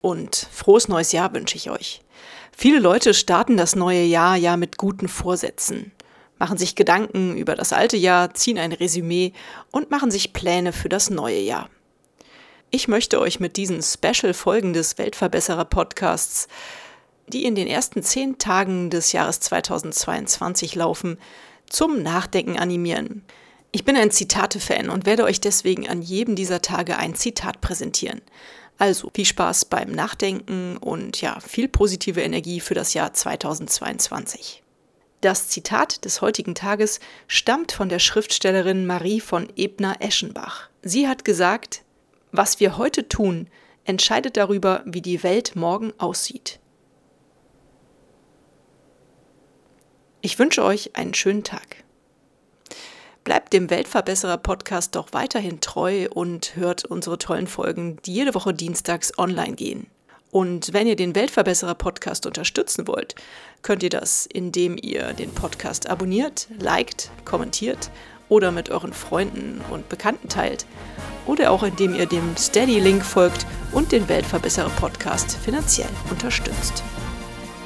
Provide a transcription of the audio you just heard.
und frohes neues Jahr wünsche ich euch. Viele Leute starten das neue Jahr ja mit guten Vorsätzen, machen sich Gedanken über das alte Jahr, ziehen ein Resümee und machen sich Pläne für das neue Jahr. Ich möchte euch mit diesen Special-Folgen des Weltverbesserer-Podcasts, die in den ersten zehn Tagen des Jahres 2022 laufen, zum Nachdenken animieren. Ich bin ein Zitate-Fan und werde euch deswegen an jedem dieser Tage ein Zitat präsentieren. Also viel Spaß beim Nachdenken und ja, viel positive Energie für das Jahr 2022. Das Zitat des heutigen Tages stammt von der Schriftstellerin Marie von Ebner-Eschenbach. Sie hat gesagt, was wir heute tun, entscheidet darüber, wie die Welt morgen aussieht. Ich wünsche euch einen schönen Tag. Bleibt dem Weltverbesserer Podcast doch weiterhin treu und hört unsere tollen Folgen, die jede Woche dienstags online gehen. Und wenn ihr den Weltverbesserer Podcast unterstützen wollt, könnt ihr das, indem ihr den Podcast abonniert, liked, kommentiert oder mit euren Freunden und Bekannten teilt. Oder auch indem ihr dem Steady-Link folgt und den Weltverbesserer Podcast finanziell unterstützt.